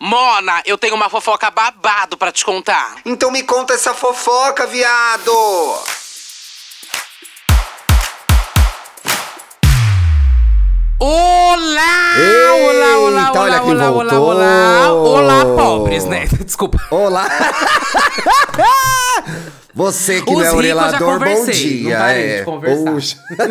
Mona, eu tenho uma fofoca babado pra te contar. Então me conta essa fofoca, viado! Olá! olá, olá, Eita, olá, olha quem olá, olá, voltou. olá. Olá, pobres, né? Desculpa. Olá! Você que Os não é orelador, bom dia. é. Puxa.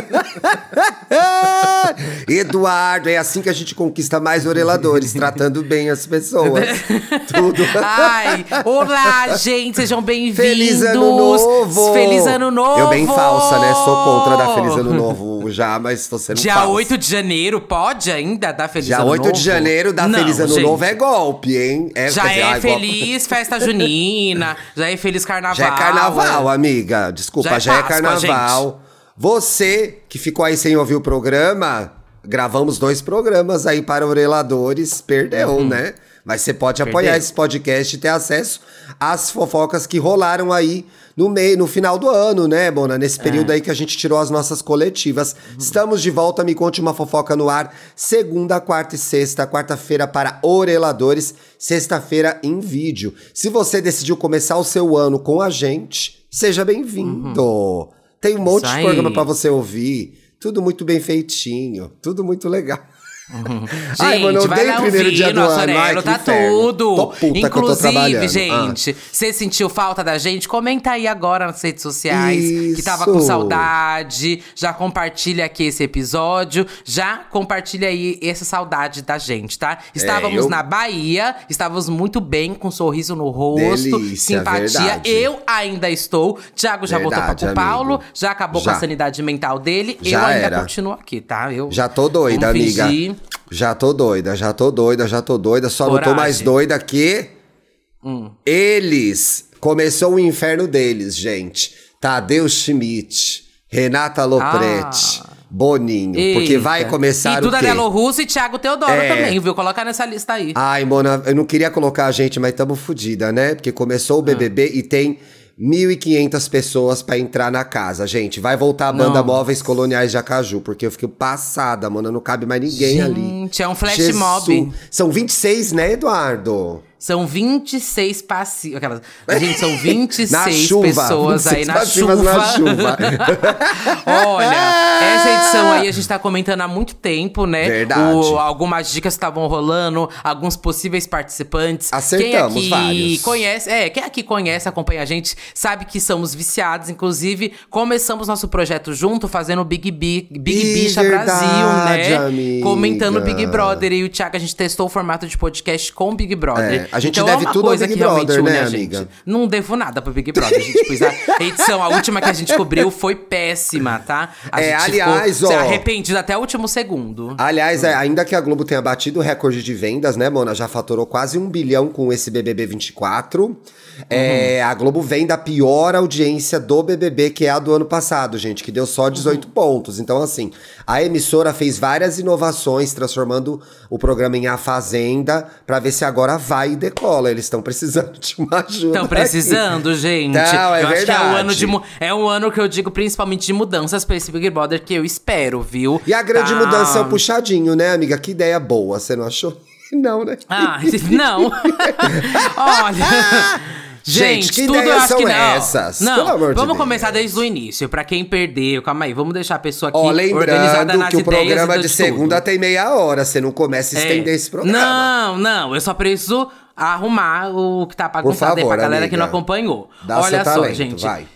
Eduardo, é assim que a gente conquista mais oreladores, tratando bem as pessoas. Tudo. Ai, olá, gente, sejam bem-vindos. Feliz ano novo! Feliz ano novo! Eu bem falsa, né? Sou contra dar Feliz Ano Novo já, mas tô sendo Dia falsa. 8 de janeiro, pode ainda dar Feliz Dia Ano 8 Novo? de janeiro, dar Não, Feliz Ano gente. Novo é golpe, hein? É, Já dizer, é ai, golpe. feliz festa junina, já é feliz carnaval. Já é carnaval, amiga. Desculpa, Já já é é, Páscoa, carnaval. Você que ficou aí sem ouvir o programa, gravamos dois programas aí para oreladores, perdeu, né? Mas você pode apoiar Uhum. Esse podcast e ter acesso às fofocas que rolaram aí no meio, no final do ano, né, Mona? É. Nesse período aí que a gente tirou as nossas coletivas. Estamos de volta, me conte uma fofoca no ar. Segunda, quarta e sexta. Quarta-feira para oreladores, sexta-feira em vídeo. Se você decidiu começar o seu ano com a gente, seja bem-vindo. Tem um monte Uhum. De programa para você ouvir. Tudo muito bem feitinho, tudo muito legal. Ai, mano, eu Gente, vai lá ouvir nosso que tá tudo. Tô puta eu Inclusive. Ah. gente, você sentiu falta da gente? Comenta aí agora nas redes sociais que tava com Isso. saudade. Já compartilha aqui esse episódio. Já compartilha aí essa saudade da gente, tá? Estávamos eu- na Bahia, estávamos muito bem, com um sorriso no rosto, Delícia, simpatia. verdade. Eu ainda estou. Thiago já voltou Verdade, pra o Paulo, amigo. já acabou com Já. a sanidade mental dele. eu Já ainda era. continuo aqui, tá? Eu Já tô doida, amiga. fingir. Já tô doida, já tô doida, já tô doida. Só não tô Coragem. mais doida que. Hum. Eles. Começou o inferno deles, gente. Tadeu Schmidt, Renata Lopretti, Boninho. Porque Eita. vai começar E Duda o quê? Delo Russo e Thiago Teodoro É. também, viu? Colocar nessa lista aí. Ai, Mona, eu não queria colocar a gente, mas tamo fodida, né? Porque começou o BBB e tem 1.500 pessoas pra entrar na casa, gente. Vai voltar a banda. Móveis Coloniais de Acaju, porque eu fiquei passada, Mona. Não cabe mais ninguém ali. Gente, é um flash Jesus. mob. São 26, né, Eduardo? São 26 passivos. Aquelas... Gente, são 26 Na chuva. pessoas aí 26 na passivas chuva. na chuva. Olha, essa edição aí a gente tá comentando há muito tempo, né? Verdade. O- algumas dicas estavam rolando, alguns possíveis participantes. Acertamos quem aqui vários. conhece, é, quem aqui conhece, acompanha a gente, sabe que somos viciados. Inclusive, começamos nosso projeto junto, fazendo o Big, Bi, Big Ih, Bicha verdade, Brasil, né? amiga. Comentando o Big Brother. E o Thiago, a gente testou o formato de podcast com o Big Brother. É, a gente então, deve é tudo ao coisa Big que realmente Brother, né, a gente. amiga? Não devo nada pro Big Brother, gente. Pois a edição, a última que a gente cobriu foi péssima, tá? A É, gente aliás, ficou ó- arrependido até o último segundo. Aliás, é, ainda que a Globo tenha batido o recorde de vendas, né, Mona? Já faturou quase um bilhão com esse BBB 24. É, a Globo vem da pior audiência do BBB, que é a do ano passado, gente, que deu só 18 pontos. Então, assim, a emissora fez várias inovações, transformando o programa em A Fazenda, pra ver se agora vai decola. Eles estão precisando de uma ajuda. Estão aqui. precisando, gente. Não, é eu acho que é um verdade. ano de é um ano que eu digo principalmente de mudanças pra esse Big Brother que eu espero, viu? E a grande Tá. mudança é o puxadinho, né, amiga? Que ideia boa, você não achou? Não, né? Ah, não. Olha. Gente, que tudo ideias acho são que não. essas? Não, Pelo amor de vamos Deus. começar desde o início. Pra quem perdeu, calma aí, vamos deixar a pessoa aqui Ó, organizada lembrando nas que o programa de tudo. segunda tem meia hora, você não começa a É. estender esse programa. Não, não, eu só preciso arrumar o que tá bagunçado aí pra galera que amiga. não acompanhou. Dá Olha só, talento, gente. vai.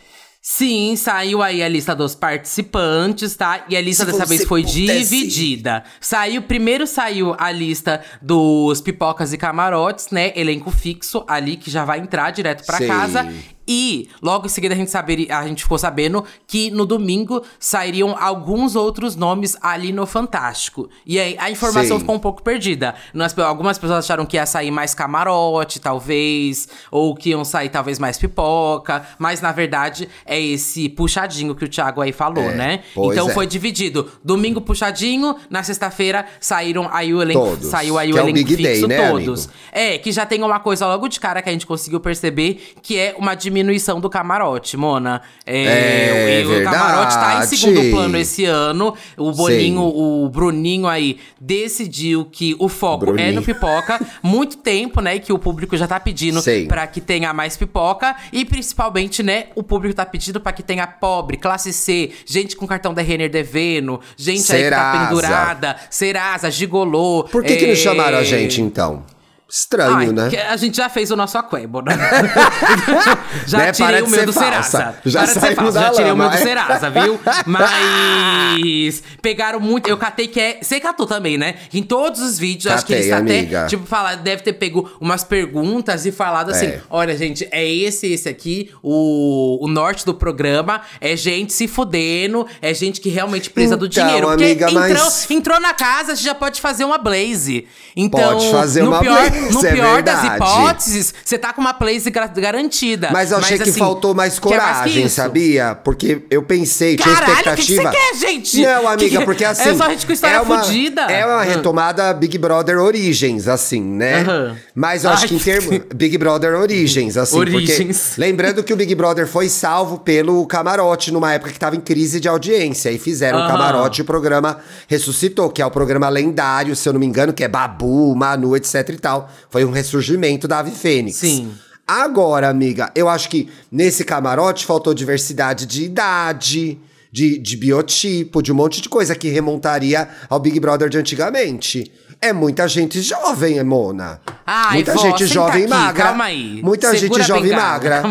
Sim, saiu aí a lista dos participantes, tá? E a lista Se dessa vez foi pudesse. dividida. Saiu, primeiro saiu a lista dos pipocas e camarotes, né? Elenco fixo ali, que já vai entrar direto pra Sim. casa. E logo em seguida a gente, saber, a gente ficou sabendo que no domingo sairiam alguns outros nomes ali no Fantástico. E aí a informação Sim. ficou um pouco perdida. Nas- algumas pessoas acharam que ia sair mais camarote, talvez, ou que iam sair talvez mais pipoca, mas na verdade é esse puxadinho que o Thiago aí falou, É, né? Então é. foi dividido. Domingo puxadinho, na sexta-feira saíram aí o elenco, Todos. saiu aí Que o é o elenco Big fixo Day, né, todos. amigo? É, que já tem uma coisa logo de cara que a gente conseguiu perceber, que é uma diminuição diminuição do camarote, Mona. É, o, o camarote tá em segundo plano esse ano. O Boninho, Sim. o Bruninho aí, decidiu que o foco é Bruninho. no pipoca. Muito tempo, né, que o público já tá pedindo pra que tenha mais pipoca. E principalmente, né, o público tá pedindo pra que tenha pobre, classe C, gente com cartão da Renner devendo, gente aí que tá Serasa. pendurada, Serasa, gigolô. Por que, que não é, chamaram a gente, então? Estranho, Ai, né? A gente já fez o nosso aquebo, né? já Né? tirei Para o meu do falsa. Serasa. Já Para de ser falsa. Já tirei o meu lama, do é. Serasa, viu? Mas pegaram muito. Eu catei que é. Você catou também, né? Em todos os vídeos, acho que eles Catei, até, amiga. tipo, falar, deve ter pego umas perguntas e falado assim: É. olha, gente, é esse, esse aqui, o, o norte do programa, é gente se fudendo, é gente que realmente precisa do Então, dinheiro. Porque amiga, entrou, mas- entrou na casa, você já pode fazer uma blaze. Então, Pode fazer no uma pior, blaze, no é pior das verdade. hipóteses, você tá com uma gra- garantida. Mas eu achei que assim, faltou mais que coragem, isso? sabia? Porque eu pensei, tinha Caralho, o que que expectativa. você quer, gente? Não, amiga, Que- porque assim. É só gente com história é uma, fodida. É uma Ah. retomada Big Brother Origens, assim, né? Aham. Mas eu acho Ai, que em termos. Big Brother Origens, assim. Origens. Porque, lembrando que o Big Brother foi salvo pelo camarote numa época que tava em crise de audiência. E fizeram o Aham. camarote e o programa ressuscitou, que é o programa lendário, se eu não me engano, que é Babu, Manu, etc e tal. Foi um ressurgimento da Ave Fênix. Sim. Agora, amiga, eu acho que nesse camarote faltou diversidade de idade, de, de biotipo, de um monte de coisa que remontaria ao Big Brother de antigamente. É muita gente jovem, Mona. Ai, muita vó, gente jovem e aqui, magra. calma aí. Muita Segura gente a jovem e magra.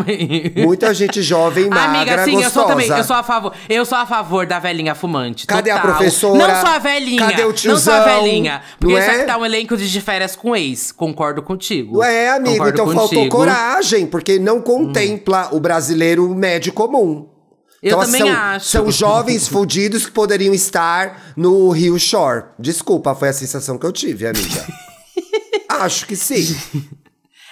Muita gente jovem e magra, Amiga, sim, eu gostosa. sou também. Eu sou a favor. Eu sou a favor da velhinha fumante. Cadê a total. professora? Não sou a velhinha. Cadê o Não sou a tiozão? velhinha. Porque Não é? aqui tá um elenco de férias com ex. Concordo contigo. É, amigo, Concordo então faltou contigo. Hum. coragem, porque não contempla o brasileiro médio comum. Eu então, também são, acho. São jovens fudidos que poderiam estar no Rio Shore. Desculpa, foi a sensação que eu tive, amiga. acho que sim.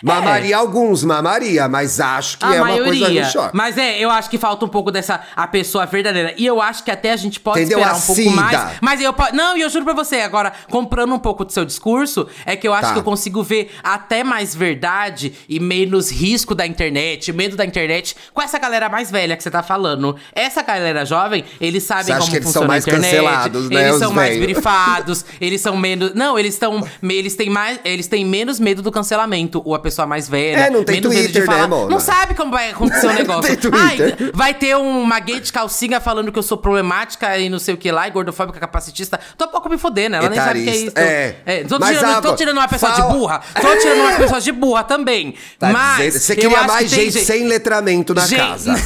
Mamaria alguns, mamaria, mas acho que A é uma coisa maioria. no Shore. Mas é, eu acho que falta um pouco dessa a pessoa verdadeira. E eu acho que até a gente pode Entendeu? esperar um pouco Cida. mais. Mas eu Não, e eu juro pra você, agora, comprando um pouco do seu discurso, é que eu acho Tá. que eu consigo ver até mais verdade e menos risco da internet, medo da internet, com essa galera mais velha que você tá falando. Essa galera jovem, eles sabem como que eles são funciona mais a internet. cancelados, né, Eles são mais velhos? brifados, eles são menos. Não, eles estão. Eles têm mais. Eles têm menos medo do cancelamento. Ou a pessoa mais velha. É, não tem menos medo Twitter, de falar. né, Mona? Não sabe como vai acontecer o negócio. Tem Twitter. Ai, vai ter uma gay de calcinha falando que eu sou problemática e não sei o que lá, e gordofóbica capacitista. Tô pouco me fodendo, ela nem sabe o que é isso. Etarista, é. tô, tirando, a- tô tirando uma pessoa fala- de burra. Tô tirando umas pessoas de burra também. Tá mas. Você queria mais que tem gente sem letramento na Gente- casa.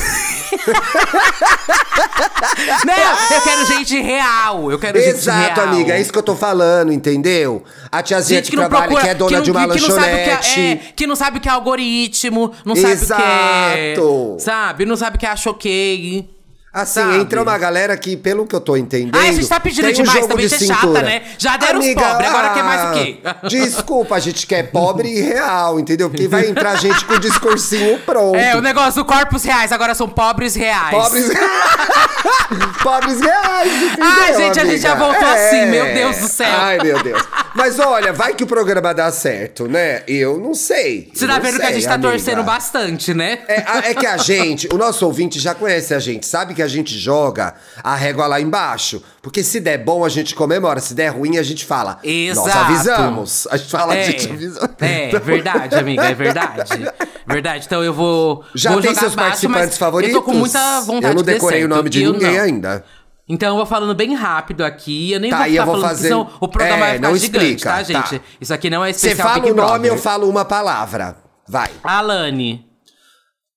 Não, eu quero gente real. Eu quero gente real. Exato, amiga, é isso que eu tô falando, entendeu? A tiazinha Gente que, que trabalha, procura, que é dona não- de uma que o que é, lanchonete. é, que não sabe o que é algoritmo, não sabe o que é. Exato. Sabe? Não sabe o que é a choquei. Assim, sabe? entra uma galera que, pelo que eu tô entendendo. Ah, a gente tá pedindo um demais também, de é chata, né? Já deram os pobres, agora quer mais o quê? ah, Desculpa, a gente quer pobre e real, entendeu? Porque vai entrar gente com o discursinho pronto. É, o negócio do corpos reais, agora são pobres reais. Pobres. pobres reais, entendeu? Ai, gente, a gente já amiga? voltou assim, meu Deus do céu. Ai, meu Deus. Mas olha, vai que o programa dá certo, né? Eu não sei. Você tá vendo que a sei, gente tá amiga. torcendo bastante, né? É, é que a gente, o nosso ouvinte já conhece a gente, sabe que a gente joga a régua lá embaixo. Porque se der bom, a gente comemora. Se der ruim, a gente fala. Exato. Nós avisamos. A gente fala, a É, gente avisou. é, verdade, amiga, é verdade. Verdade, então eu vou. Já vou tem seus participantes favoritos? Eu tô com muita vontade Eu não de decorei o nome de Eu ninguém não. ainda. Então eu vou falando bem rápido aqui. Eu nem Tá, vou ficar vou falando fazer- que senão o programa É, vai ficar não gigante, explica, tá, tá. gente? Isso aqui não é Você especial fala Big o nome, Brother. eu falo uma palavra. Vai. Alane.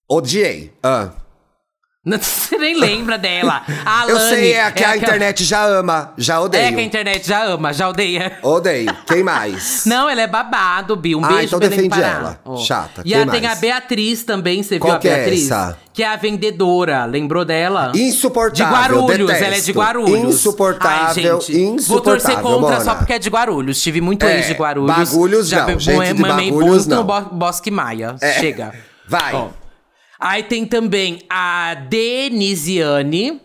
Odiei. Ah. Você nem lembra dela. A Alane. Eu sei, é que a aquela- internet já ama. Já odeio. É que a internet já ama, já odeia. Odeio. Quem mais? Não, ela é babado, Bi. Um Ah, beijo então defende ela. Ó. Chata. E Quem a, tem mais? a Beatriz também, você Qual viu a é Beatriz? essa? Que é a vendedora, lembrou dela? Insuportável. De Guarulhos, detesto. ela é de Guarulhos. Insuportável, Ai, gente, insuportável. Vou torcer contra só porque é de Guarulhos. Tive muito É, ex de Guarulhos. Bagulhos Já não, be- gente de Bagulhos não. no Bo Bosque Maia. É. Chega. Vai. Ó. Aí tem também a Denisiane.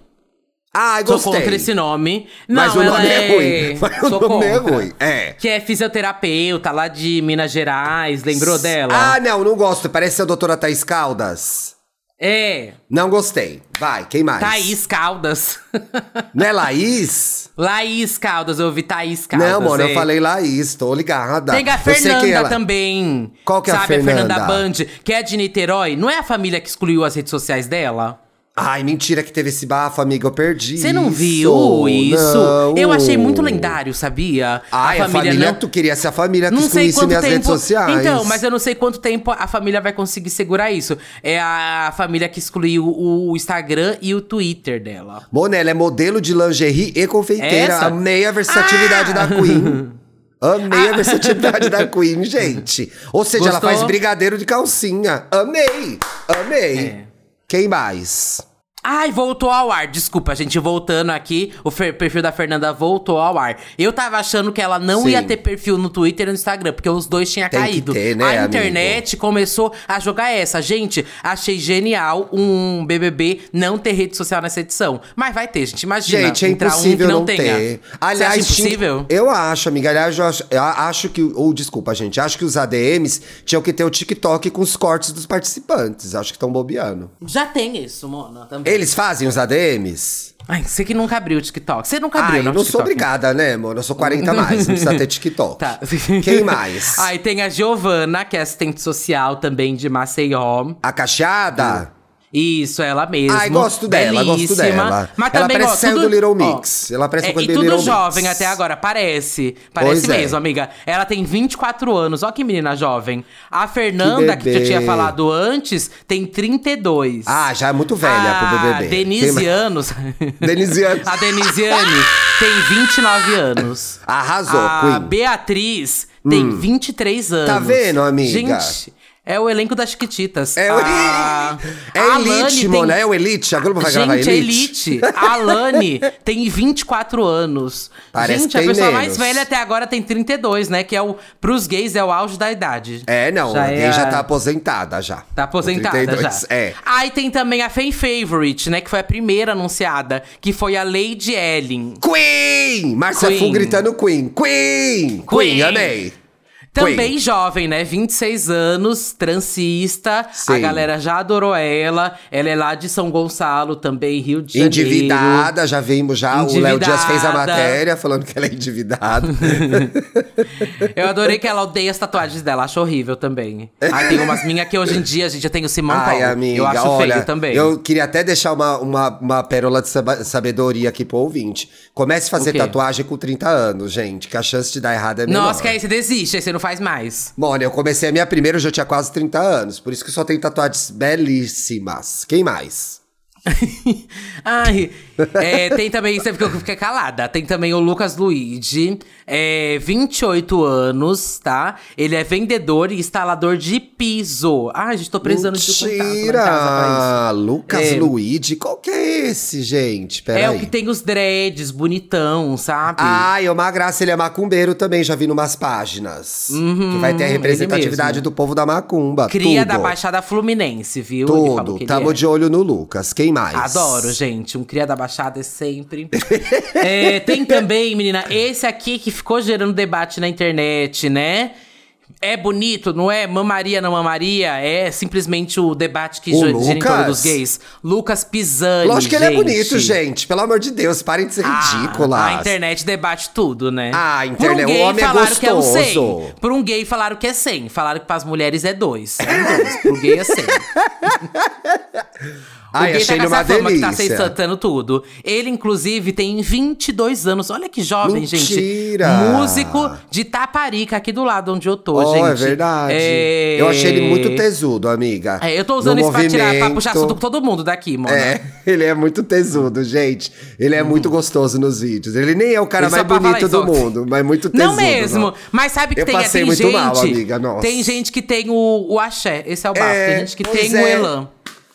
Sou gostei. contra esse nome. Não, Mas o ela nome é é ruim. Mas o Sou nome é ruim, é. Que é fisioterapeuta lá de Minas Gerais. Lembrou dela? Ah, não, não gosto. Parece a doutora Thaís Caldas. É. Não gostei. Vai, quem mais? Thaís Caldas. Não é Laís? Laís Caldas, eu ouvi Thaís Caldas. Não, mano, é. eu falei Laís, tô ligada. Tem a Fernanda ela- também. Qual que é a Sabe, a Fernanda Fernanda? Band, que é de Niterói. Não é a família que excluiu as redes sociais dela? Ai, mentira que teve esse bafo, amiga, eu perdi Você não viu isso? Não. Eu achei muito lendário, sabia? Ai, a família, tu queria ser a família que Não sei quanto minhas tempo. redes sociais. Então, mas eu não sei quanto tempo a família vai conseguir segurar isso. É a família que excluiu o Instagram e o Twitter dela. Mona, ela é modelo de lingerie e confeiteira. Essa? Amei a versatilidade Ah! da Queen. Amei a versatilidade da Queen, gente. Ou seja, ela Gostou? faz brigadeiro de calcinha. Amei! Amei! É. Quem mais? Ai, voltou ao ar. Desculpa, gente, voltando aqui, o perfil da Fernanda voltou ao ar. Eu tava achando que ela não Sim. ia ter perfil no Twitter e no Instagram, porque os dois tinham Tem que caído. ter, né, a amigo? internet começou a jogar essa. Gente, achei genial um BBB não ter rede social nessa edição. Mas vai ter, gente. Imagina. Gente, é entrar um impossível que não, não tenha. ter. Você acha tinha- impossível? eu acho, amiga. Aliás, eu acho, eu acho que. Ou desculpa, gente. Acho que os ADMs tinham que ter o TikTok com os cortes dos participantes. Acho que estão bobeando. Já tem isso, Mona, também. Eles fazem os ADMs? Ai, você que nunca abriu o TikTok. Você nunca abriu, Ai, não, não sou TikTok? obrigada, né, mano? Eu sou 40 a mais, não precisa ter TikTok. Tá. Quem mais? Aí tem a Giovana, que é assistente social também de Maceió. A cacheada? Isso, ela mesma. Ai, gosto dela, gosto dela. Mas Ela também, parece ó, saiu tudo, do Little ó, Mix. Ela parece é, uma coisa E do tudo Little jovem Mix. até agora, parece. Parece Pois é. mesmo, amiga. Ela tem 24 anos, ó que menina jovem. A Fernanda, que, bebê. eu tinha falado antes, tem 32. Ah, já é muito velha a pro BBB. Denise Quem mais? anos. A Denisiane tem 29 anos. Arrasou, A Queen. Hum. Beatriz tem 23 anos. Tá vendo, amiga? Gente, é o elenco das Chiquititas. É, o- A- é a Elite, tem- Mona. É o Elite. A Globo vai gravar Gente, é Elite. Elite. A Alane tem 24 anos. Parece Gente, a pessoa mais menos. velha até agora tem 32, né? Que é o. Pros gays é o auge da idade. É, não. Já a é gay já a- tá aposentada já. Tá aposentada 32, já. É. Aí tem também a Fan Favorite, né? Que foi a primeira anunciada. Que foi a Lady Ellen. Queen! Márcia Queen. Fu gritando Queen. Queen! Queen, Queen. amei. Também Queen. jovem, né? 26 anos, transista. A Sim. galera já adorou ela. Ela é lá de São Gonçalo, também, Rio de Janeiro. Endividada, já vimos já. O Léo Dias fez a matéria falando que ela é endividada. Eu adorei que ela odeia as tatuagens dela, acho horrível também. Aí tem umas minhas que hoje em dia, gente, eu tenho Simão Ai, Paulo. amiga, eu acho olha, feio também. eu queria até deixar uma, uma, uma pérola de sabedoria aqui pro ouvinte. Comece a fazer O tatuagem com 30 anos, gente, que a chance de dar errado é menor. Nossa, que aí você desiste, aí você não faz mais. Mona, eu comecei a minha primeira, eu já tinha quase 30 anos, por isso que só tenho tatuagens belíssimas. Quem mais? Ai, é, tem também, você ficou fiquei calada. Tem também o Lucas Luigi, é, 28 anos, tá? Ele é vendedor e instalador de piso. Ai, gente, tô precisando de contato lá em casa Mentira! Lucas É. Luigi, qual que é esse, gente? Peraí. É o que tem os dreads, bonitão, sabe? Ai, é uma graça, ele é macumbeiro também, já vi numas páginas. que vai ter a ele representatividade do povo da macumba. Cria tudo. da Baixada Fluminense, viu? Tudo. que Tamo é. de olho no Lucas. Quem mais? Adoro, gente. Um cria da Baixada é sempre. É, tem também, menina, esse aqui que ficou gerando debate na internet, né? É bonito, não é? Mamaria, não mamaria? É simplesmente o debate que O gira em torno dos gays. Lucas Pisani, Lógico que ele é gente. bonito, gente. Pelo amor de Deus, parem de ser Ah, ridículas. a internet debate tudo, né? Ah, a Por internet- um o gay homem é falaram que é um 100. gostoso. Por um gay falaram que é 100. Falaram que pras mulheres é 2. É um 2. Pro gay é 100. Ai, o gay achei tá ele com essa fama que tá aceitando tudo. Ele, inclusive, tem 22 anos. Olha que jovem, gente. Mentira! Músico de Taparica, aqui do lado onde eu tô, Oh, gente. é verdade. É... Eu achei ele muito tesudo, amiga. É, eu tô usando No isso pra, tirar, pra movimento. puxar assunto com todo mundo daqui, mano. É, ele é muito tesudo, gente. Ele é muito gostoso nos vídeos. Ele nem é o cara Ele mais bonito do mundo, mas muito tesudo. Não mesmo, não. mas sabe que Eu tem, passei tem muito gente. mal, amiga, nossa. Tem gente que tem o, o axé, esse é o bafo. É, tem gente que tem o é. elan.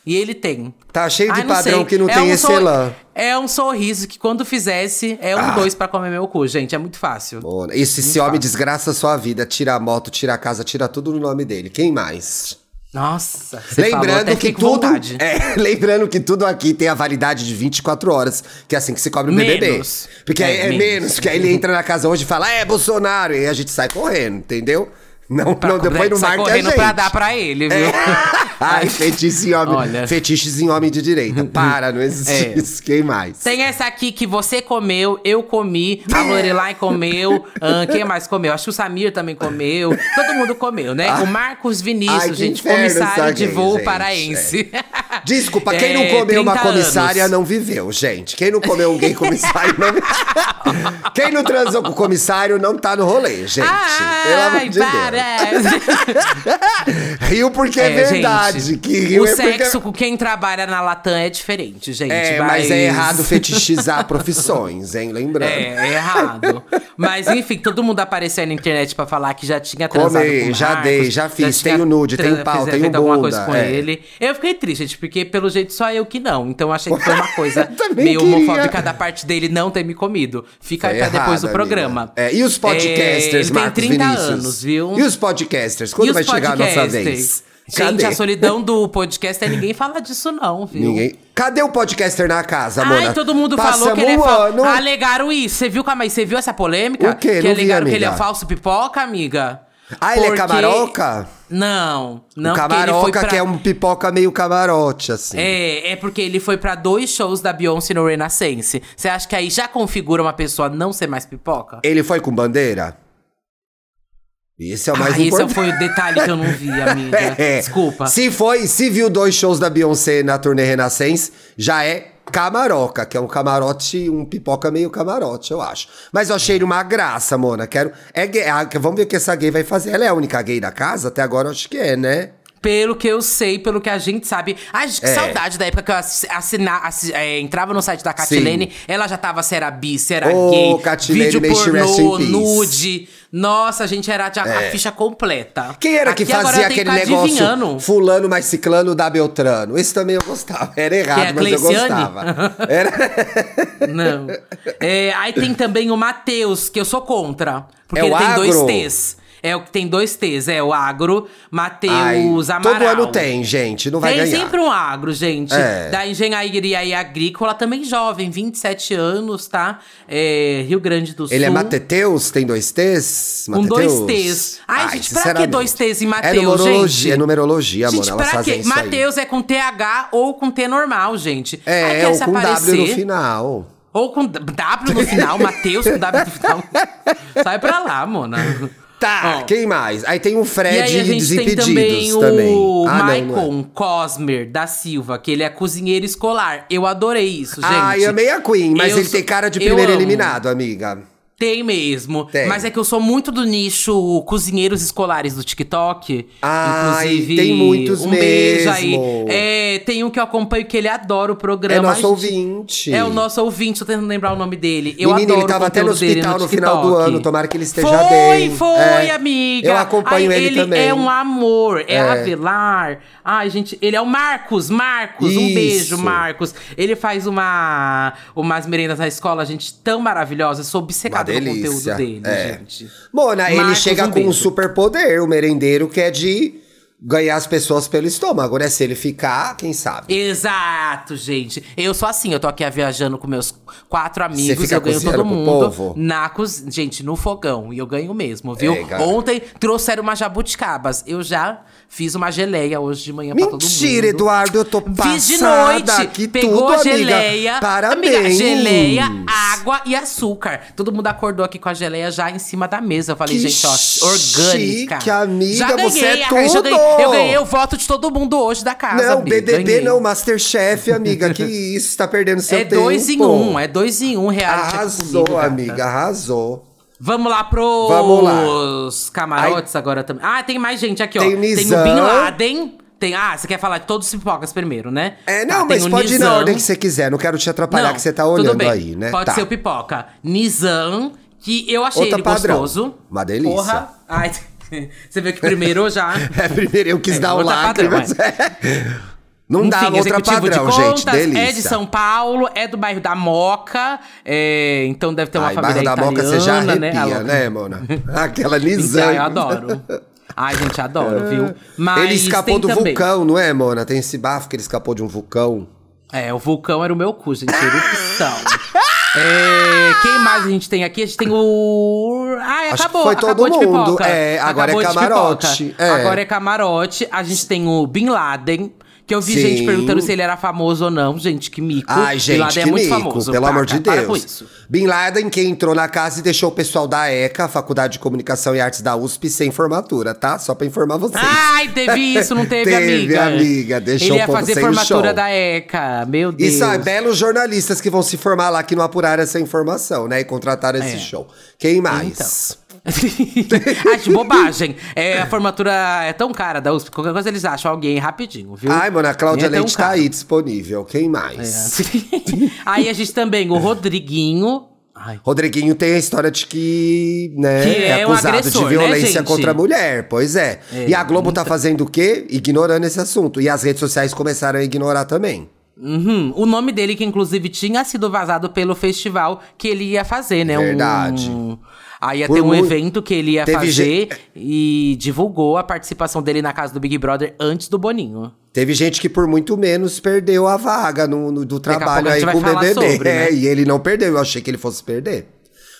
E ele tem. Tá cheio de Ai, padrão sei. que não É tem um esse elan. É um sorriso que quando fizesse, é um Ah. dois pra comer meu cu, gente. É muito fácil. Mona, Esse, esse homem desgraça a sua vida, tira a moto, tira a casa, tira tudo no nome dele. Quem mais? Nossa, lembrando que tudo, é, lembrando que tudo aqui tem a validade de 24 horas, que é assim que se cobre o BBB. Menos. Porque É, aí é, menos. menos, porque aí ele entra na casa hoje e fala: "É Bolsonaro", e aí a gente sai correndo, entendeu? Não, Pra- não depois não marca a gente. pra dar pra ele, viu? Ai, fetiche em homem. Olha. Fetiches em homem de direita. Para, não existe É. isso. Quem mais? Tem essa aqui que você comeu, eu comi, a Lorelai comeu, ahn, quem mais comeu? Acho que o Samir também comeu. Todo mundo comeu, né? o Marcos Vinícius, Ai, gente, comissário de voo gente, paraense. Desculpa, quem É, não comeu uma 30 comissária anos. não viveu, gente. Quem não comeu um gay comissário não Quem não transou com o comissário não tá no rolê, gente. Pelo amor Ai, de Deus. Para! Rio porque é, verdade. gente, que o é porque- sexo com quem trabalha na Latam é diferente, gente. É, mas é errado fetichizar profissões, hein? Lembrando. É, é errado. Mas enfim, todo mundo apareceu na internet pra falar que já tinha transado Comei, com o já Marcos, dei, já fiz, tinha tenho nude, tenho pau, tenho feito alguma coisa bunda, com é. ele. Eu fiquei triste, gente, porque pelo jeito só eu que não. Então achei que foi uma coisa meio queria. homofóbica da parte dele não ter me comido. Fica Foi pra depois do programa. É, e os podcasters, É, ele Marcos tem 30 Vinícius? anos, viu? E os podcasters? Quando E vai chegar a nossa vez? Gente, Cadê? a solidão do podcast é ninguém fala disso, não, viu? Ninguém. Cadê o podcaster na casa, Ai, Mona? todo mundo falou Passamos que ele é falso. ano. Alegaram isso. Você viu, calma aí, você viu essa polêmica? O quê? Que Não vi, alegaram que ele é falso pipoca, amiga? Ah, ele é Porque- camaroca? Não, não, o porque camaroca pra... que é um pipoca meio camarote, assim. É, é porque ele foi pra dois shows da Beyoncé no Renaissance. Você acha que aí já configura uma pessoa não ser mais pipoca? Ele foi com bandeira? Esse é o mais ah, esse importante. foi o detalhe que eu não vi, amiga. É. Desculpa. Se foi, se viu dois shows da Beyoncé na turnê Renascença, já é camaroca, que é um camarote, um pipoca meio camarote, eu acho. Mas eu achei ele uma graça, Mona. Quero. É gay, ah, vamos ver o que essa gay vai fazer. Ela é a única gay da casa? Até agora eu acho que é, né? Pelo que eu sei, pelo que a gente sabe. Ai, gente, que É. saudade da época que eu assi- assina, assi- é, entrava no site da Catilene. Ela já tava se era bi, se era Ô, gay. Catilene, vídeo pornô, nude. Nossa, a gente era a ficha completa. Quem era Aqui que fazia aquele negócio adivinhando. fulano mais ciclano da Beltrano? Esse também eu gostava. Era errado, é mas eu gostava. Era... Não. É, aí tem também o Matheus, que eu sou contra. Porque É ele tem dois agro? T's. É o que tem dois T's, é o agro, Ai, Matheus Amaral. todo ano tem, gente. Não vai Tem ganhar. sempre um agro, gente. É. Da engenharia e agrícola, também jovem, 27 anos, tá? É, Rio Grande do Sul. Ele é Mateteus? Tem dois T's? Com dois Mateteus? T's. Ai, gente, pra que dois T's em É Mateus, numerologia, gente? é numerologia, Gente, mano. Elas pra fazem aí. Mateus é com TH ou com T normal, gente. Ai, É, quer ou com W aparecer? no final. Ou com W no final, Mateus com W no final. Sai pra lá, mona. Tá, Ó. quem mais? Aí tem o E Fred aí a gente tem Desimpedidos também o também. Ah, não, não é. Cosmer da Silva, que ele é cozinheiro escolar. Eu adorei isso, gente. Ah, eu amei a Queen, mas Eu ele sou- tem cara de primeiro eliminado, amiga. Tem mesmo. Tem. Mas é que eu sou muito do nicho cozinheiros escolares do TikTok. Ai, Inclusive, tem muitos um beijo aí. mesmo. É, tem um que eu acompanho que ele adora o programa. É nosso Ai, gente, ouvinte. É o nosso ouvinte, tô tentando lembrar o nome dele. Eu adoro ele tava o até no hospital no, no final do ano. Tomara que ele esteja foi, bem. Foi, É. amiga. Eu acompanho Ai, ele, ele também. é um amor. É, É. Avelar. Ai, gente, ele é o Marcos. Marcos, um beijo, Isso. Marcos. Ele faz uma umas merendas na escola, gente, tão maravilhosa. Eu sou obcecada delícia. conteúdo dele, É. gente. Mona, ele Marcos, chega um com um beijo. superpoder, o merendeiro, que é de ganhar as pessoas pelo estômago, né? Se ele ficar, quem sabe? Exato, gente. Eu sou assim, eu tô aqui viajando com meus quatro amigos, eu ganho todo mundo povo? na cozinha, gente, no fogão, e eu ganho mesmo, viu? É. Ontem trouxeram uma jabuticabas, eu já fiz uma geleia hoje de manhã pra todo mundo. Mentira, Eduardo, eu tô passada. Fiz de noite, que pegou tudo, a amiga. geleia, Parabéns. amiga, geleia, água e açúcar. Todo mundo acordou aqui com a geleia já em cima da mesa. Eu falei, Que gente, ó, orgânica. chique, amiga, já ganhei, você é tudo. Eu ganhei o voto de todo mundo hoje da casa, Não, Bi, BBB ganhei. não, Masterchef, amiga. Que isso, você tá perdendo seu É tempo. dois em um, é dois em um reality. é Arrasou, comigo, amiga, arrasou. Vamos lá pros Vamos lá. camarotes agora também. Ah, tem mais gente aqui, ó. Tem o Tem Nizam. o Bin Laden. Tem, ah, você quer falar de todos os pipocas primeiro, né? É, Tá, não, tem mas pode ir na Nizam. ordem que você quiser. Não quero te atrapalhar, Não, que você tá olhando bem. aí, né? Pode tá. ser o pipoca. Nizam, que eu achei Outra ele padrão. gostoso. Uma delícia. Porra. Ai, você viu que primeiro já. É, primeiro eu quis É, dar o outra lacre, padrão, mas é. Não dá Enfim, outra executivo padrão, de gente. contas, Delícia. É de São Paulo, é do bairro da Moca. é, então deve ter uma Ai, família bairro da Moca, você já né? arrepia, A- né, Mona? Aquela Então, Nizam. eu adoro. Ai, gente, adoro, viu? Mas Ele escapou do também- vulcão, não é, Mona? Tem esse bafo que ele escapou de um vulcão. É, o vulcão era o meu cu, gente. Erupção. É, quem mais a gente tem aqui? A gente tem o. Ai, Acho que acabou. foi todo acabou de mundo. pipoca. É, agora é Acabou de camarote. É. Agora é camarote. A gente tem o Bin Laden. Que eu vi gente Sim. perguntando se ele era famoso ou não. Gente, que mico. Ai, Bin gente, Laden que é muito mico, famoso. pelo Para, amor de Para Deus. isso. Bin Laden, que entrou na casa e deixou o pessoal da ECA, a Faculdade de Comunicação e Artes da USP, sem formatura, tá? Só pra informar vocês. Ai, teve isso, não teve, Teve, amiga? amiga, deixou Ele ia fazer formatura da ECA. Meu Deus. E são belos jornalistas que vão se formar lá que não apuraram essa informação, né? E contrataram esse É. show. Quem mais? Acho bobagem. É, a formatura é tão cara da USP, qualquer coisa eles acham alguém rapidinho, viu? Ai, mano, a Cláudia é Leite tá aí disponível. Quem mais? É. aí a gente também, o Rodriguinho. Ai, Rodriguinho tem a história de que, né, Que é um acusado agressor, de violência né, contra a mulher. Pois é. É, e a Globo tá fazendo o quê? Ignorando esse assunto. E as redes sociais começaram a ignorar também. Uhum. O nome dele, que inclusive tinha sido vazado pelo festival que ele ia fazer, né? Verdade. Um... Aí ia ter um evento que ele ia fazer e divulgou a participação dele na casa do Big Brother antes do Boninho. Teve gente que por muito menos perdeu a vaga no, no- do trabalho aí com o BBB. sobre, né? É, e ele não perdeu. Eu achei que ele fosse perder.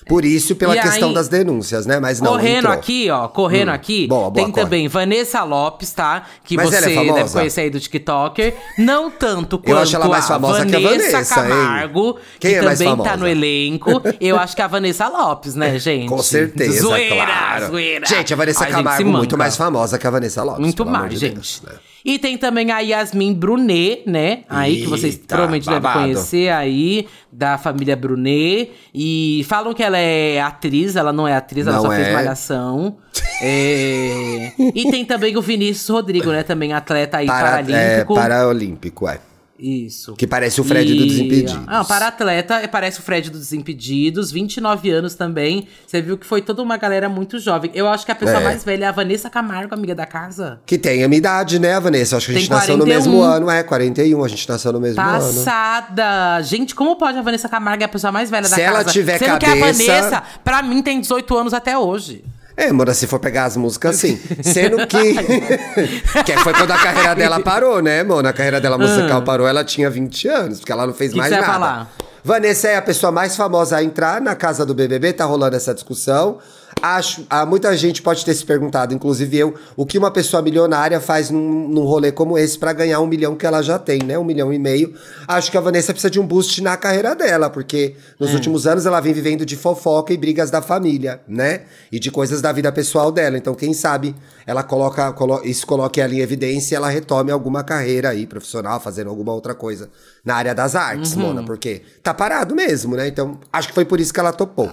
Por isso, pela E questão aí- das denúncias, né? Mas não, correndo entrou. aqui, ó, correndo aqui, Boa, boa, tem corre. também Vanessa Lopes, tá? Que Mas você ela é deve conhecer aí do TikToker. Não tanto quanto Eu acho ela mais a famosa que a Vanessa, hein? Camargo, Quem que é mais também tá famosa? no elenco. Eu acho que a Vanessa Lopes, né, gente? Com certeza, zoeira, claro. Zoeira. Gente, a Vanessa se Camargo muito mais famosa que a Vanessa Lopes. Muito mais, gente. Deus, né? E tem também a Yasmin Brunet, né? Aí que vocês Eita, provavelmente devem babado. conhecer aí, da família Brunet. E falam que ela é atriz, ela não é atriz, ela Não só fez é. malhação. É, E tem também o Vinícius Rodrigo, né? Também atleta aí Para, é, paralímpico. paraolímpico, é. Isso. Que parece o Fred do Desimpedidos. Ah, para atleta, parece o Fred do Desimpedidos, 29 anos também. Você viu que foi toda uma galera muito jovem. Eu acho que a pessoa É. mais velha é a Vanessa Camargo, amiga da casa. Que tem a minha idade, né, Vanessa? Acho que a gente nasceu no 41. mesmo ano. É, 41, a gente nasceu no mesmo ano. Passada! Gente, como pode a Vanessa Camargo é a pessoa mais velha da Se casa? ela tiver Sendo que a cabeça- Vanessa, pra mim, tem 18 anos até hoje. É, mano, se for pegar as músicas, sim. Sendo que. que foi quando a carreira dela parou, né, mano? A carreira dela musical parou, ela tinha 20 anos, porque ela não fez Ah. Que mais que nada. falar? Vanessa é a pessoa mais famosa a entrar na casa do BBB, tá rolando essa discussão. Acho, ah, muita gente pode ter se perguntado, inclusive eu, o que uma pessoa milionária faz num, num rolê como esse pra ganhar um milhão que ela já tem, né? Um milhão e meio. Acho que a Vanessa precisa de um boost na carreira dela, porque nos É. últimos anos ela vem vivendo de fofoca e brigas da família, né? E de coisas da vida pessoal dela. Então, quem sabe ela coloca, colo- isso coloque ela em evidência e ela retome alguma carreira aí profissional, fazendo alguma outra coisa na área das artes, Uhum. Mona, porque tá parado mesmo, né? Então, acho que foi por isso que ela topou.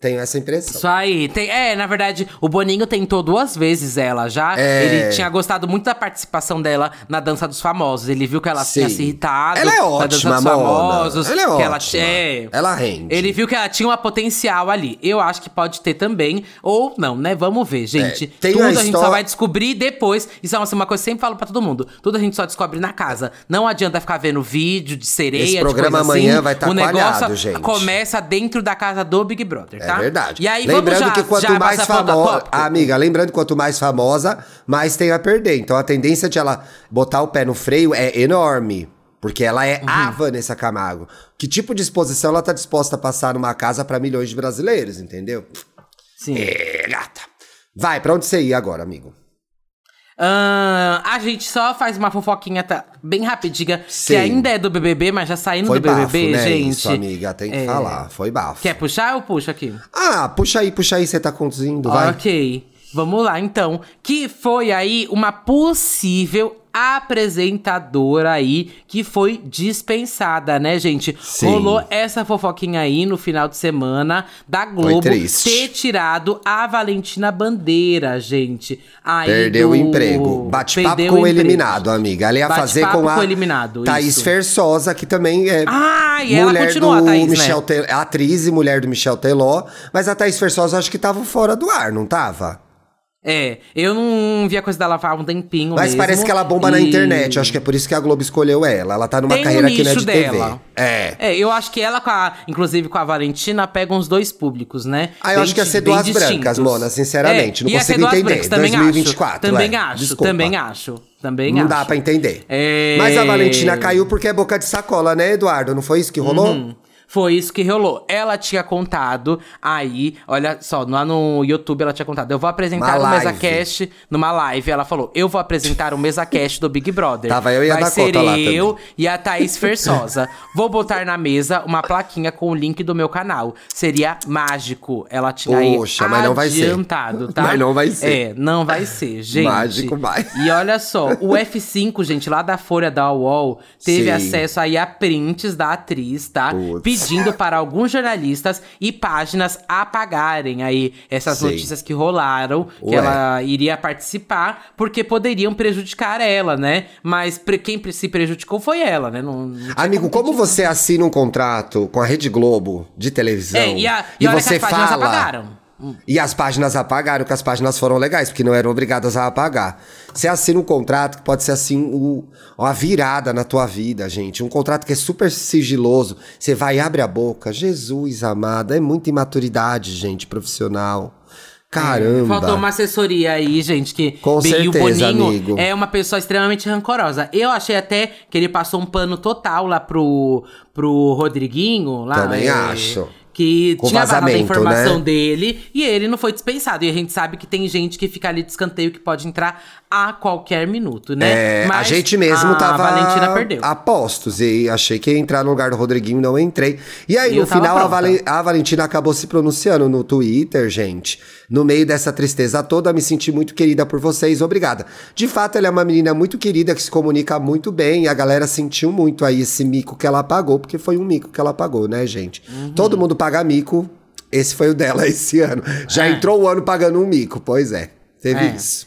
Tenho essa impressão. Isso aí. Tem, é, na verdade, o Boninho tentou duas vezes ela já. É. Ele tinha gostado muito da participação dela na Dança dos Famosos. Ele viu que ela Sim. tinha se irritado. Ela é na ótima, Dança dos. Famosos. Ela é que Ela, ótima. é, Ela rende. Ele viu que ela tinha uma potencial ali. Eu acho que pode ter também. Ou não, né? Vamos ver, gente. É, tem Tudo a a, gente só vai descobrir depois. Isso é uma, uma coisa que eu sempre falo pra todo mundo. Tudo a gente só descobre na casa. Não adianta ficar vendo vídeo de sereia, Esse programa amanhã assim. vai tá O negócio coalhado, gente. começa dentro da casa do Big Brother, tá? É verdade. E aí, lembrando já, que quanto mais famosa. Amiga, lembrando que quanto mais famosa, mais tem a perder. Então a tendência de ela botar o pé no freio é enorme. Porque ela é Uhum. a Vanessa Camargo. Que tipo de exposição ela tá disposta a passar numa casa pra milhões de brasileiros, entendeu? Sim. É, gata. Vai, pra onde você ia agora, amigo? Ahn, a gente só faz uma fofoquinha tá, bem rapidinha, Sim. que ainda é do BBB, mas já saindo Foi do BBB, bafo, né? gente. Isso, amiga, tem que É. falar. Foi bafo. Quer puxar ou puxa aqui? Ah, puxa aí, puxa aí, você tá conduzindo, vai. Ok, vamos lá então. Que foi aí uma possível apresentadora aí que foi dispensada, né, gente? Sim. Rolou essa fofoquinha aí no final de semana da Globo ter tirado a Valentina Bandeira, gente. Aí Perdeu do- o emprego. Bate-papo com o emprego. eliminado, amiga. Ela ia fazer Bate-papo com a com eliminado, Thaís isso. Fersosa, que também é Ah, e ela mulher continua, do Thaís, né? Michel Te- atriz e mulher do Michel Teló. Mas a Thaís Fersosa acho que tava fora do ar, não tava? É, eu não vi a coisa dela há um tempinho Mas mesmo, parece que ela bomba na e- internet. Acho que é por isso que a Globo escolheu ela. Ela tá numa Tem um carreira que não é de TV. dela. É. É, eu acho que ela, com a, inclusive com a Valentina, pega uns dois públicos, né? Ah, eu Bem acho que ia ser duas brancas. Mona, sinceramente. É, Não consigo entender. brancas, também 2024, acho. Também é. acho, Desculpa. também acho. Também Não acho. dá pra entender. É. Mas a Valentina caiu porque é boca de sacola, né, Eduardo? Não foi isso que rolou? Uhum. Foi isso que rolou. Ela tinha contado aí, olha só, lá no YouTube ela tinha contado. Eu vou apresentar o um MesaCast numa live. Ela falou: Eu vou apresentar o MesaCast do Big Brother. Tava eu e a Vai Dakota ser lá eu também. e a Thaís Versosa. vou botar na mesa uma plaquinha com o link do meu canal. Seria mágico. Ela tinha Poxa, aí mas não vai ser. adiantado, tá? Mas não vai ser. É, não vai ser, gente. Mágico vai. E olha só, o F5, gente, lá da Folha da UOL, teve Sim. acesso aí a prints da atriz, tá? Putz. Pedindo para alguns jornalistas e páginas apagarem aí essas Sim. notícias que rolaram, que Ué. ela iria participar, porque poderiam prejudicar ela, né? Mas pre- quem se prejudicou foi ela, né? Não, não Amigo, como você assina um contrato com a Rede Globo de televisão É, e, a, e, olha você que fala apagaram. E as páginas apagaram, que as páginas foram legais, porque não eram obrigadas a apagar. Você assina um contrato que pode ser assim o- uma virada na tua vida, gente. Um contrato que é super sigiloso. Você vai e abre a boca. Jesus amado, é muita imaturidade, gente, profissional. Caramba. Faltou uma assessoria aí, gente, que Com o certeza, Boninho amigo. é uma pessoa extremamente rancorosa. Eu achei até que ele passou um pano total lá pro, pro Rodriguinho. Lá, Também é, acho. Que Com tinha vazado a vazamento, informação né? dele e ele não foi dispensado. E a gente sabe que tem gente que fica ali de escanteio que pode entrar a qualquer minuto, né? É, a Mas gente mesmo a tava Valentina perdeu. a postos e achei que ia entrar no lugar do Rodriguinho, não entrei. E aí, E no final, a. Valen- a Valentina acabou se pronunciando no Twitter, gente. No meio dessa tristeza toda, me senti muito querida por vocês, obrigada. De fato, ela é uma menina muito querida, que se comunica muito bem, e a galera sentiu muito aí esse mico que ela pagou, porque foi um mico que ela pagou, né, gente? Uhum. Todo mundo paga mico, esse foi o dela esse ano. Já É. entrou o ano pagando um mico, pois é. Teve É. isso.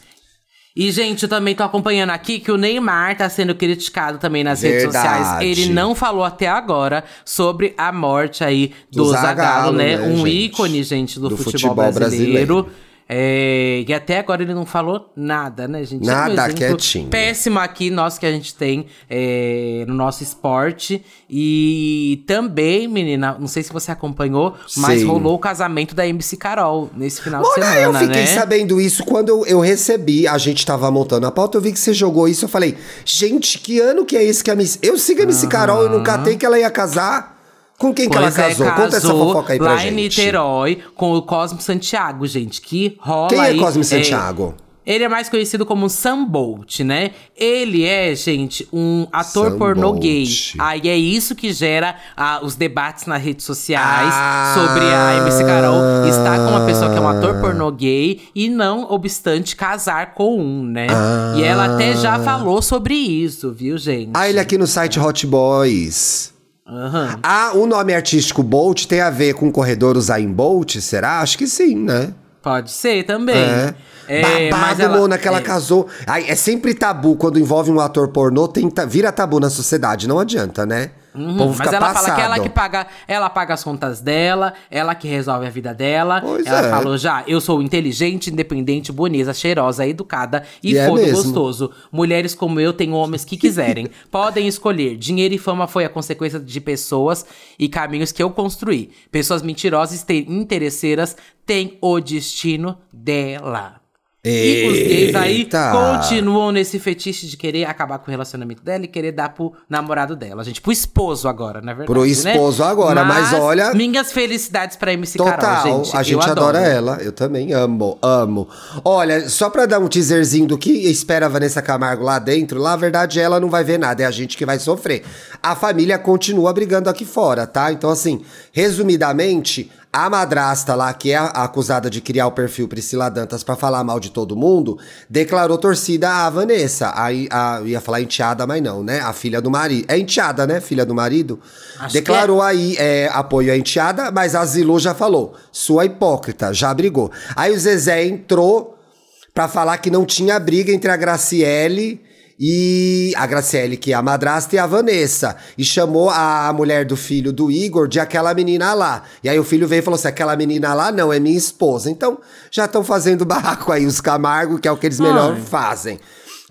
E, gente, eu também tô acompanhando aqui que o Neymar tá sendo criticado também nas redes Verdade. sociais. Ele não falou até agora sobre a morte aí do, Do Zagallo, Zagallo, né? né, Um gente? ícone, gente, do, Do futebol, futebol brasileiro. brasileiro. É, e até agora ele não falou nada, né, gente? É um Nada, quietinho. Péssimo aqui, nós que a gente tem é, no nosso esporte. E também, menina, não sei se você acompanhou, mas Sim. rolou o casamento da MC Carol nesse final de semana, eu fiquei né? sabendo isso quando eu, eu recebi, a gente tava montando a pauta, eu vi que você jogou isso, eu falei, gente, que ano que é esse que a Miss... Eu sigo a MC Carol, eu não catei que ela ia casar. Com quem que ela Pois é, casou? Conta essa casou fofoca aí pra lá gente. em Niterói com o Cosmo Santiago, gente, que rola Quem é aí, Cosme Santiago? Ele é mais conhecido como Sam Bolt, né? Ele é, gente, um ator Sam pornô Bolt. gay. Aí é isso que gera ah, os debates nas redes sociais Ah. sobre a MC Carol estar com uma pessoa que é um ator pornô gay e não obstante casar com um, né? E ela até já falou sobre isso, viu, gente? Ah, ele aqui no site Hot Boys. Aham. Ah, o nome artístico Bolt tem a ver com o corredor Usain Bolt, será? Acho que sim, né? Pode ser também. É. É, Babado, ela- Mona, que ela é. casou. Ai, é sempre tabu quando envolve um ator pornô, tem ta- vira tabu na sociedade, não adianta, né? Uhum, Mas ela passado. fala que ela que paga, ela paga as contas dela, ela que resolve a vida dela. Pois ela é. falou já, eu sou inteligente, independente, bonita, cheirosa, educada e, E é foda mesmo. gostoso. Mulheres como eu têm homens que quiserem. Podem escolher. Dinheiro e fama foi a consequência de pessoas e caminhos que eu construí. Pessoas mentirosas e interesseiras têm o destino dela. E os gays aí Eita. continuam nesse fetiche de querer acabar com o relacionamento dela e querer dar pro namorado dela, gente. Pro esposo agora, na verdade. Pro né? esposo agora, mas olha- Minhas felicidades pra MC Total, Carol, gente. a gente adora ela, eu também amo, amo. Olha, só pra dar um teaserzinho do que espera a Vanessa Camargo lá dentro, lá a verdade ela não vai ver nada, é a gente que vai sofrer. A família continua brigando aqui fora, tá? Então assim, resumidamente, a madrasta lá, que é a acusada de criar o perfil Priscila Dantas pra falar mal de todo mundo, declarou torcida à Vanessa. Aí, a, ia falar enteada, mas não, né? A filha do marido. É enteada, né? Filha do marido. Acho declarou aí é, apoio à enteada, mas a Zilu já falou, sua hipócrita, já brigou. Aí o Zezé entrou pra falar que não tinha briga entre a Graciele e a Graciele, que é a madrasta, e a Vanessa. E chamou a mulher do filho do Igor de aquela menina lá. E aí o filho veio e falou assim: aquela menina lá não, é minha esposa. Então já estão fazendo barraco aí os Camargo, que é o que eles melhor Ai. fazem.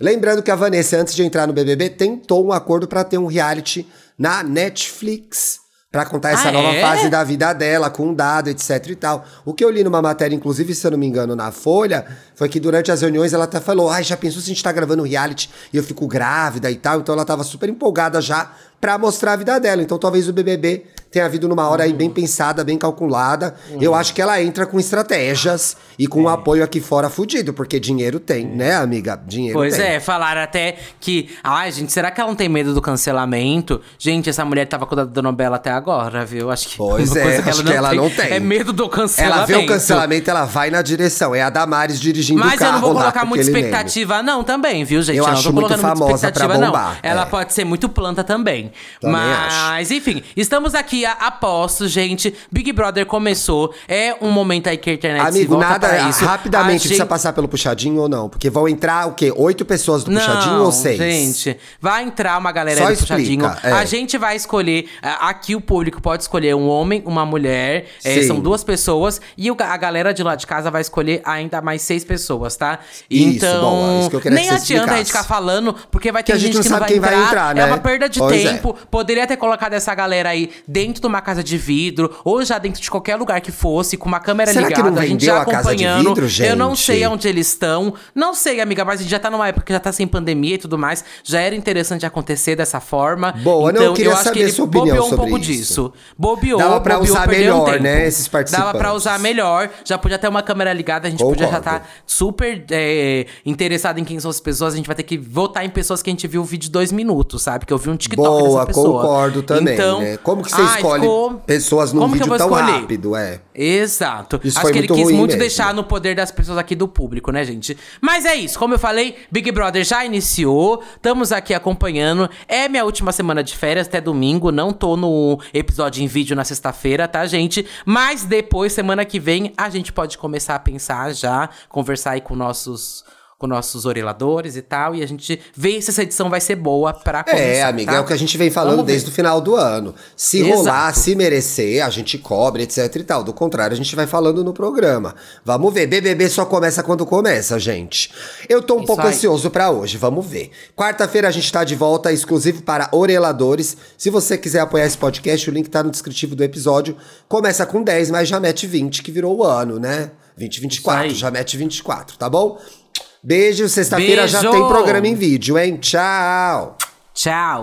Lembrando que a Vanessa, antes de entrar no BBB, tentou um acordo pra ter um reality na Netflix. Pra contar essa Ah, nova é? fase da vida dela, com um dado, etc e tal. O que eu li numa matéria, inclusive, se eu não me engano, na Folha, foi que durante as reuniões ela até falou: ai, já pensou se a gente tá gravando reality e eu fico grávida e tal? Então ela tava super empolgada já pra mostrar a vida dela. Então talvez o BBB tenha havido numa hora aí bem pensada, bem calculada. Eu acho que ela entra com estratégias e com um apoio aqui fora fudido, porque dinheiro tem, né, amiga? Dinheiro Pois tem. é, falaram até que. Ai, gente, será que ela não tem medo do cancelamento? Gente, essa mulher tava cuidando da novela até agora, viu? Acho que. Pois é, acho que ela não tem. É medo do cancelamento. Ela vê o cancelamento, ela vai na direção. É a Damares dirigindo o Mas carro eu não vou colocar muita meme. expectativa, não, também, viu, gente? Eu não, acho muito colocando muita famosa pra expectativa, bombar, não. Ela é. pode ser muito planta também. Também Mas, enfim, estamos aqui a, a postos, gente. Big Brother começou. É um momento aí que a internet se Amigo, volta nada. pra isso. Rapidamente, A precisa gente- passar pelo puxadinho ou não? Porque vão entrar o quê? Oito pessoas do puxadinho não, ou seis? Gente, vai entrar uma galera Só do explica, puxadinho. é. A gente vai escolher. Aqui o público pode escolher um homem, uma mulher. é, são duas pessoas. E a galera de lá de casa vai escolher ainda mais seis pessoas, tá? Isso, então. boa, isso que eu queria nem que adianta a gente explicasse. ficar falando, porque vai Que ter a gente gente não que não vai quem vai entrar. entrar, É né? uma perda de Pois é. Tempo. Poderia ter colocado essa galera aí dentro de uma casa de vidro, ou já dentro de qualquer lugar que fosse, com uma câmera Será que ligada, não a gente já a acompanhando. vidro, Eu não gente? sei onde eles estão. Não sei, amiga, mas a gente já tá numa época que já tá sem pandemia e tudo mais. Já era interessante acontecer dessa forma. Boa, não, então, eu queria acho saber que ele sua opinião bobeou um pouco isso. disso. Bobeou, Dava pra bobeou, usar um melhor, tempo. né, esses participantes. Dava pra usar melhor. Já podia ter uma câmera ligada, a gente podia já Concordo. estar super é, interessado em quem são as pessoas. A gente vai ter que votar em pessoas que a gente viu o vídeo de dois minutos, sabe? Que eu vi um TikTok Boa, concordo também, então, né? Como que você ai, escolhe ficou- pessoas num Como vídeo tão escolher? rápido, é? Exato. Isso Acho foi que ele quis muito mesmo. deixar no poder das pessoas aqui do público, né, gente? Mas é isso. Como eu falei, Big Brother já iniciou. Estamos aqui acompanhando. É minha última semana de férias, até domingo. Não tô no episódio em vídeo na sexta-feira, tá, gente? Mas depois, semana que vem, a gente pode começar a pensar já, conversar aí com nossos. Com nossos oreladores e tal, e a gente vê se essa edição vai ser boa pra começar. É, amiga, tá? é o que a gente vem falando desde o final do ano. Se Exato. rolar, se merecer, a gente cobre, etc e tal. Do contrário, a gente vai falando no programa. Vamos ver. BBB só começa quando começa, gente. Eu tô um Isso pouco aí. ansioso pra hoje, vamos ver. Quarta-feira a gente tá de volta, exclusivo para oreladores. Se você quiser apoiar esse podcast, o link tá no descritivo do episódio. Começa com 10, mas já mete 20, que virou o ano, né? 2024, Isso aí. já mete 24, tá bom? Beijo, sexta-feira já tem programa em vídeo, hein? Tchau! Tchau.